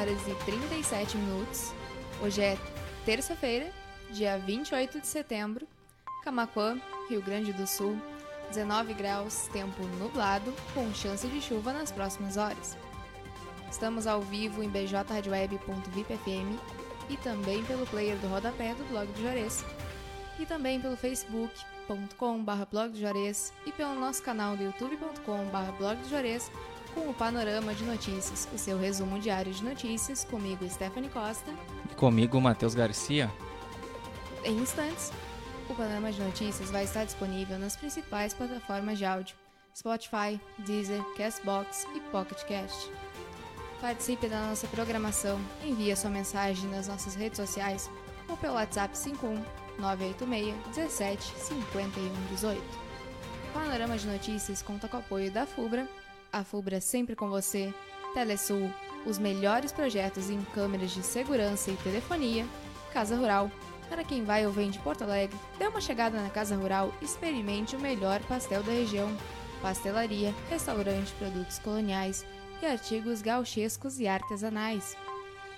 horas e 37 minutos. Hoje é terça-feira, dia 28 de setembro. Camaquã, Rio Grande do Sul, 19 graus, tempo nublado, com chance de chuva nas próximas horas. Estamos ao vivo em bjradioweb.vipfm e também pelo player do rodapé do blog do Juarez. E também pelo facebook.com.br blog do e pelo nosso canal do youtube.com.br blog do com o Panorama de Notícias, o seu resumo diário de notícias, comigo Stephanie Costa. E comigo Matheus Garcia. Em instantes, o Panorama de Notícias vai estar disponível nas principais plataformas de áudio, Spotify, Deezer, Castbox e Pocket Cast. Participe da nossa programação, envie sua mensagem nas nossas redes sociais ou pelo WhatsApp 51 986 17 51 18. Panorama de Notícias conta com o apoio da FUBRA a FUBRA sempre com você, Telesul, os melhores projetos em câmeras de segurança e telefonia, Casa Rural. Para quem vai ou vem de Porto Alegre, dê uma chegada na Casa Rural e experimente o melhor pastel da região. Pastelaria, restaurante, produtos coloniais e artigos gauchescos e artesanais.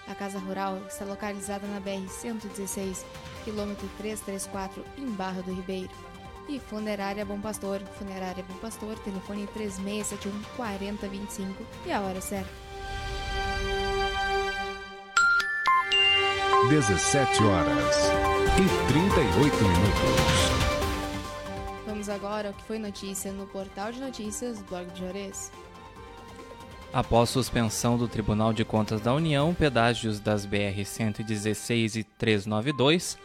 A Casa Rural está localizada na BR-116, quilômetro 334, em Barra do Ribeiro e Funerária Bom Pastor. Funerária Bom Pastor, telefone 3671 4025 e a hora certa. 17 horas e 38 minutos. Vamos agora ao que foi notícia no portal de notícias do Blog de Juarez. Após suspensão do Tribunal de Contas da União, pedágios das BR 116 e 392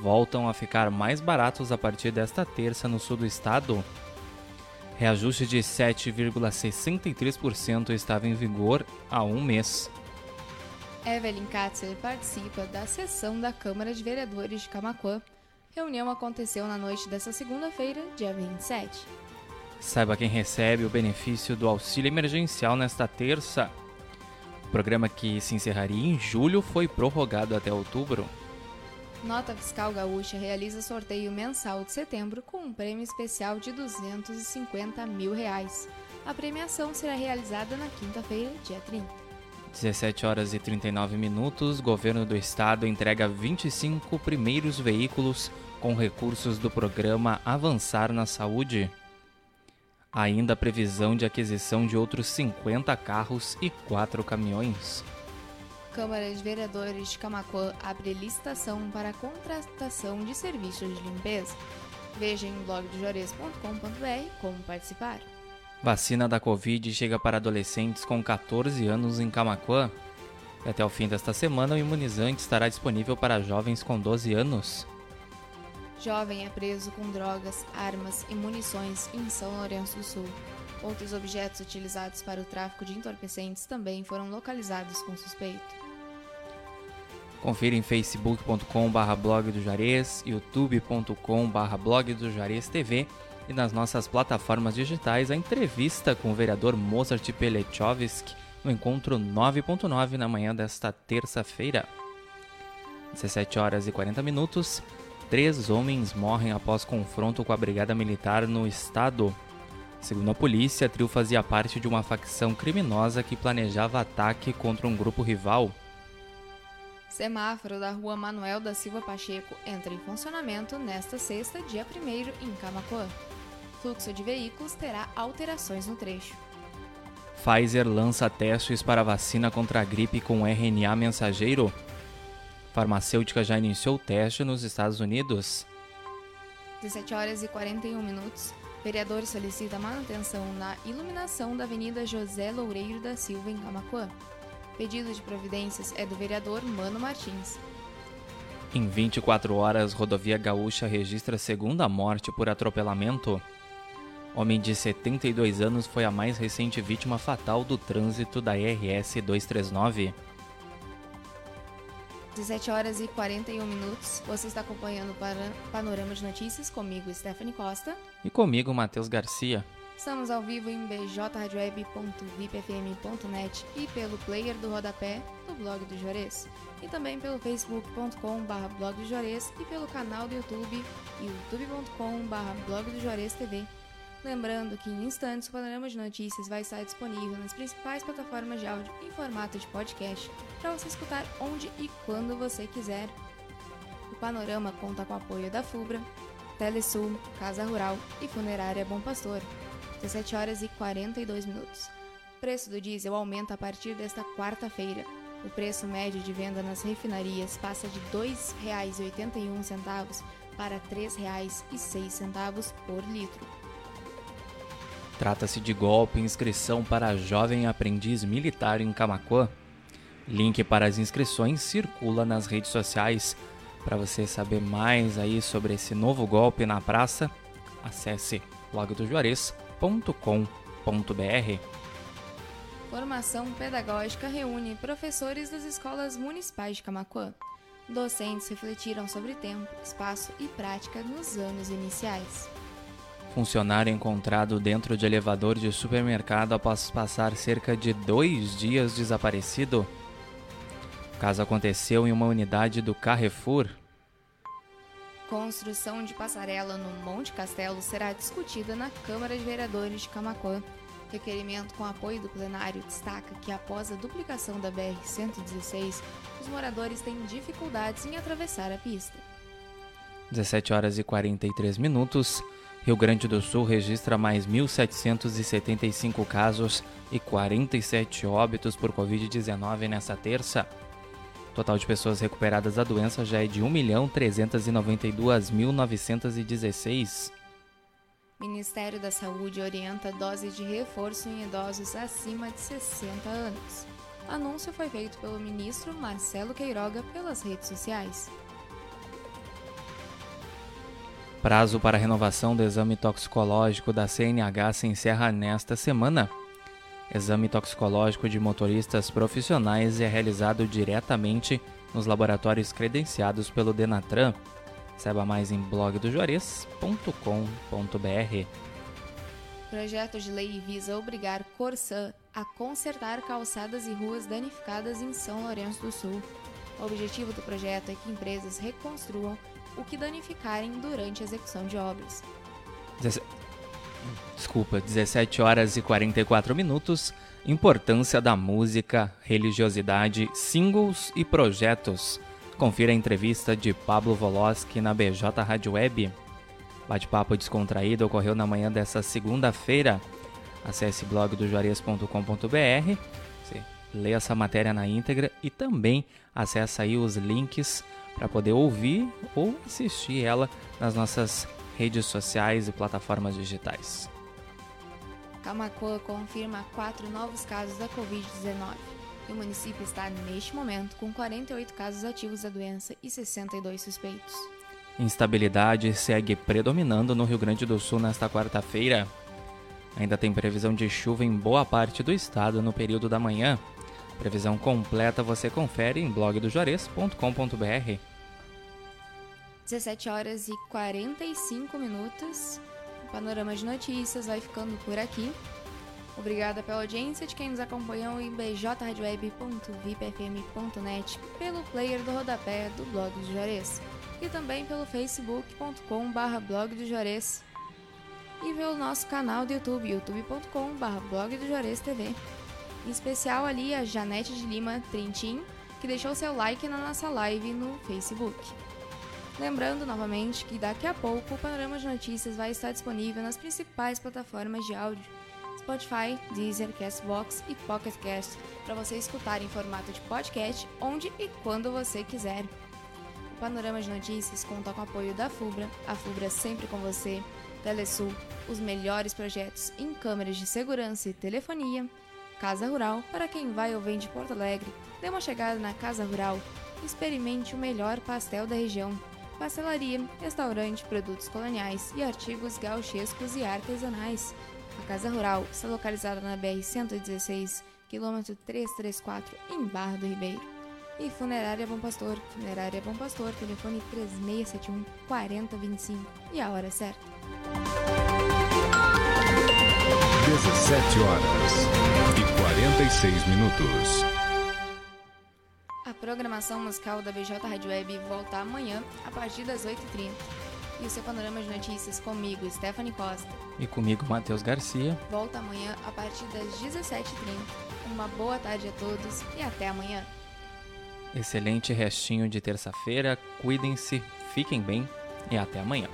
voltam a ficar mais baratos a partir desta terça no sul do estado. Reajuste de 7,63% estava em vigor há um mês. Evelyn Katzer participa da sessão da Câmara de Vereadores de Camacuã. Reunião aconteceu na noite desta segunda-feira, dia 27. Saiba quem recebe o benefício do auxílio emergencial nesta terça. O programa que se encerraria em julho foi prorrogado até outubro. Nota Fiscal Gaúcha realiza sorteio mensal de setembro com um prêmio especial de 250 mil reais. A premiação será realizada na quinta-feira, dia 30. 17 horas e 39 minutos, governo do estado entrega 25 primeiros veículos com recursos do programa Avançar na Saúde. Ainda a previsão de aquisição de outros 50 carros e 4 caminhões. Câmara de Vereadores de Camacuã abre licitação para a contratação de serviços de limpeza. Veja em blogdojores.com.br como participar. Vacina da Covid chega para adolescentes com 14 anos em Camacuã. Até o fim desta semana, o imunizante estará disponível para jovens com 12 anos. Jovem é preso com drogas, armas e munições em São Lourenço do Sul. Outros objetos utilizados para o tráfico de entorpecentes também foram localizados com suspeito. Confira em facebook.com.br blog do Juarez, youtube.com.br blog do Juarez TV e nas nossas plataformas digitais a entrevista com o vereador Mozart Pelechovski no encontro 9.9 na manhã desta terça-feira. 17 horas e 40 minutos. Três homens morrem após confronto com a Brigada Militar no estado. Segundo a polícia, a trio fazia parte de uma facção criminosa que planejava ataque contra um grupo rival. Semáforo da rua Manuel da Silva Pacheco entra em funcionamento nesta sexta, dia 1 em Camacoan. Fluxo de veículos terá alterações no trecho. Pfizer lança testes para vacina contra a gripe com RNA mensageiro. Farmacêutica já iniciou o teste nos Estados Unidos. 17 horas e 41 minutos. Vereador solicita manutenção na iluminação da Avenida José Loureiro da Silva, em Camacoan. Pedido de providências é do vereador Mano Martins. Em 24 horas, rodovia gaúcha registra segunda morte por atropelamento. Homem de 72 anos foi a mais recente vítima fatal do trânsito da RS 239. 17 horas e 41 minutos. Você está acompanhando o Panorama de Notícias comigo, Stephanie Costa. E comigo, Matheus Garcia. Estamos ao vivo em bjradioweb.vipfm.net e pelo player do rodapé do blog do Juarez. E também pelo facebook.com.br blog do Juarez e pelo canal do YouTube youtube.com.br blog do Juarez TV. Lembrando que em instantes o panorama de notícias vai estar disponível nas principais plataformas de áudio em formato de podcast para você escutar onde e quando você quiser. O panorama conta com o apoio da FUBRA, Telesul, Casa Rural e Funerária Bom Pastor. 17 horas e 42 minutos. O preço do diesel aumenta a partir desta quarta-feira. O preço médio de venda nas refinarias passa de R$ 2,81 para R$ 3,06 por litro. Trata-se de golpe inscrição para jovem aprendiz militar em Camacuã. Link para as inscrições circula nas redes sociais. Para você saber mais aí sobre esse novo golpe na praça, acesse blogdojuarez.com.br. Formação pedagógica reúne professores das escolas municipais de Camacuã. Docentes refletiram sobre tempo, espaço e prática nos anos iniciais. Funcionário encontrado dentro de elevador de supermercado após passar cerca de dois dias desaparecido. O caso aconteceu em uma unidade do Carrefour. Construção de passarela no Monte Castelo será discutida na Câmara de Vereadores de Camacuã. Requerimento com apoio do plenário destaca que após a duplicação da BR-116, os moradores têm dificuldades em atravessar a pista. 17 horas e 43 minutos. Rio Grande do Sul registra mais 1.775 casos e 47 óbitos por Covid-19 nesta terça. O total de pessoas recuperadas da doença já é de 1.392.916. Ministério da Saúde orienta doses de reforço em idosos acima de 60 anos. Anúncio foi feito pelo ministro Marcelo Queiroga pelas redes sociais. Prazo para renovação do exame toxicológico da CNH se encerra nesta semana. Exame toxicológico de motoristas profissionais é realizado diretamente nos laboratórios credenciados pelo Denatran. Saiba mais em blogdojuarez.com.br. Projeto de lei visa obrigar Corsã a consertar calçadas e ruas danificadas em São Lourenço do Sul. O objetivo do projeto é que empresas reconstruam o que danificarem durante a execução de obras. Desculpa, 17 horas e 44 minutos. Importância da música, religiosidade, singles e projetos. Confira a entrevista de Pablo Voloski na BJ Rádio Web. Bate-papo descontraído ocorreu na manhã dessa segunda-feira. Acesse blogdojuarez.com.br, lê essa matéria na íntegra e também acesse aí os links para poder ouvir ou assistir ela nas nossas redes sociais e plataformas digitais. Camacoa confirma quatro novos casos da Covid-19 e o município está neste momento com 48 casos ativos da doença e 62 suspeitos. Instabilidade segue predominando no Rio Grande do Sul nesta quarta-feira. Ainda tem previsão de chuva em boa parte do estado no período da manhã. Previsão completa você confere em blogdojuarez.com.br. 17 horas e 45 minutos. O panorama de notícias vai ficando por aqui. Obrigada pela audiência de quem nos acompanhou em bjradioweb.vipfm.net, pelo player do rodapé do Blog do Juarez e também pelo facebook.com.br blog do Juarez e pelo nosso canal do YouTube, youtube.com.br blog do Juarez TV. Em especial ali a Janete de Lima Trintim, que deixou seu like na nossa live no Facebook. Lembrando novamente que daqui a pouco o Panorama de Notícias vai estar disponível nas principais plataformas de áudio, Spotify, Deezer, Castbox e Pocket Cast, para você escutar em formato de podcast onde e quando você quiser. O Panorama de Notícias conta com o apoio da FUBRA, a FUBRA sempre com você, Telesul, os melhores projetos em câmeras de segurança e telefonia, Casa Rural, para quem vai ou vem de Porto Alegre, dê uma chegada na Casa Rural, experimente o melhor pastel da região pastelaria, restaurante, produtos coloniais e artigos gauchescos e artesanais. A Casa Rural está localizada na BR-116, quilômetro 334, em Barra do Ribeiro. E Funerária Bom Pastor, Funerária Bom Pastor, telefone 3671 4025 e a hora certa. 17 horas e 46 minutos. A programação musical da BJ Rádio Web volta amanhã a partir das 8h30. E o seu panorama de notícias comigo, Stephanie Costa. E comigo, Matheus Garcia. Volta amanhã a partir das 17h30. Uma boa tarde a todos e até amanhã. Excelente restinho de terça-feira, cuidem-se, fiquem bem e até amanhã.